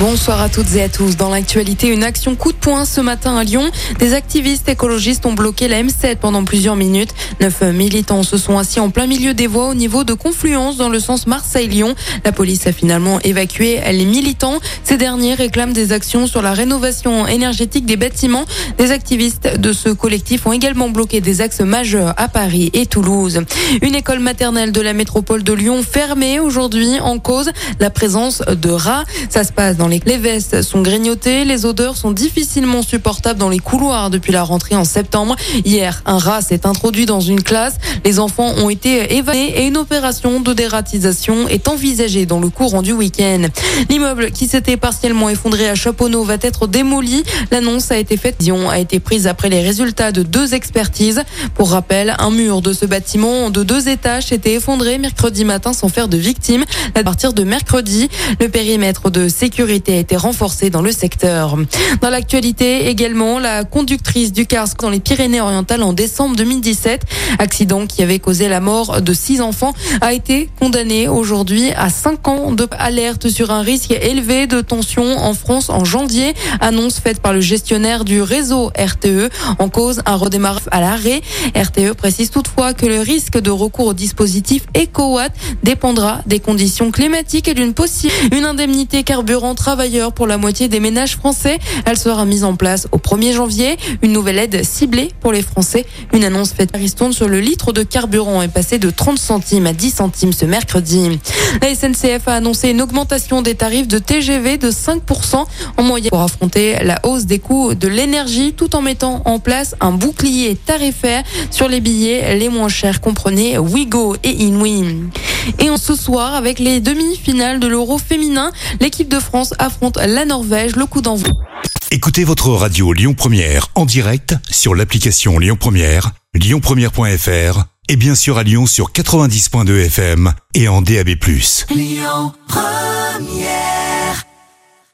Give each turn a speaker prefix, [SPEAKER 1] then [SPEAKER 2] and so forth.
[SPEAKER 1] Bonsoir à toutes et à tous. Dans l'actualité, une action coup de poing ce matin à Lyon. Des activistes écologistes ont bloqué la M7 pendant plusieurs minutes. Neuf militants se sont assis en plein milieu des voies au niveau de confluence dans le sens Marseille-Lyon. La police a finalement évacué les militants. Ces derniers réclament des actions sur la rénovation énergétique des bâtiments. Des activistes de ce collectif ont également bloqué des axes majeurs à Paris et Toulouse. Une école maternelle de la métropole de Lyon fermée aujourd'hui en cause la présence de rats. Ça se passe dans les, vestes sont grignotées, les odeurs sont difficilement supportables dans les couloirs depuis la rentrée en septembre. Hier, un rat s'est introduit dans une classe. Les enfants ont été évacués et une opération de dératisation est envisagée dans le courant du week-end. L'immeuble qui s'était partiellement effondré à Chaponneau va être démoli. L'annonce a été faite. Dion a été prise après les résultats de deux expertises. Pour rappel, un mur de ce bâtiment de deux étages s'était effondré mercredi matin sans faire de victimes. À partir de mercredi, le périmètre de sécurité a été renforcée dans le secteur. Dans l'actualité également, la conductrice du car dans les Pyrénées-Orientales en décembre 2017, accident qui avait causé la mort de six enfants, a été condamnée aujourd'hui à cinq ans de alerte sur un risque élevé de tension en France en janvier. Annonce faite par le gestionnaire du réseau RTE en cause un redémarrage à l'arrêt. RTE précise toutefois que le risque de recours au dispositif EcoWatt dépendra des conditions climatiques et d'une possible une indemnité carburant pour la moitié des ménages français. Elle sera mise en place au 1er janvier. Une nouvelle aide ciblée pour les Français. Une annonce faite par Ristourne sur le litre de carburant est passée de 30 centimes à 10 centimes ce mercredi. La SNCF a annoncé une augmentation des tarifs de TGV de 5% en moyenne pour affronter la hausse des coûts de l'énergie tout en mettant en place un bouclier tarifaire sur les billets les moins chers. Comprenez Wigo et Inouï. Et ce soir, avec les demi-finales de l'Euro féminin, l'équipe de France affronte la Norvège. Le coup d'envoi.
[SPEAKER 2] Écoutez votre radio Lyon Première en direct sur l'application Lyon Première, lyonpremière.fr et bien sûr à Lyon sur 90.2 FM et en DAB+. Lyon Première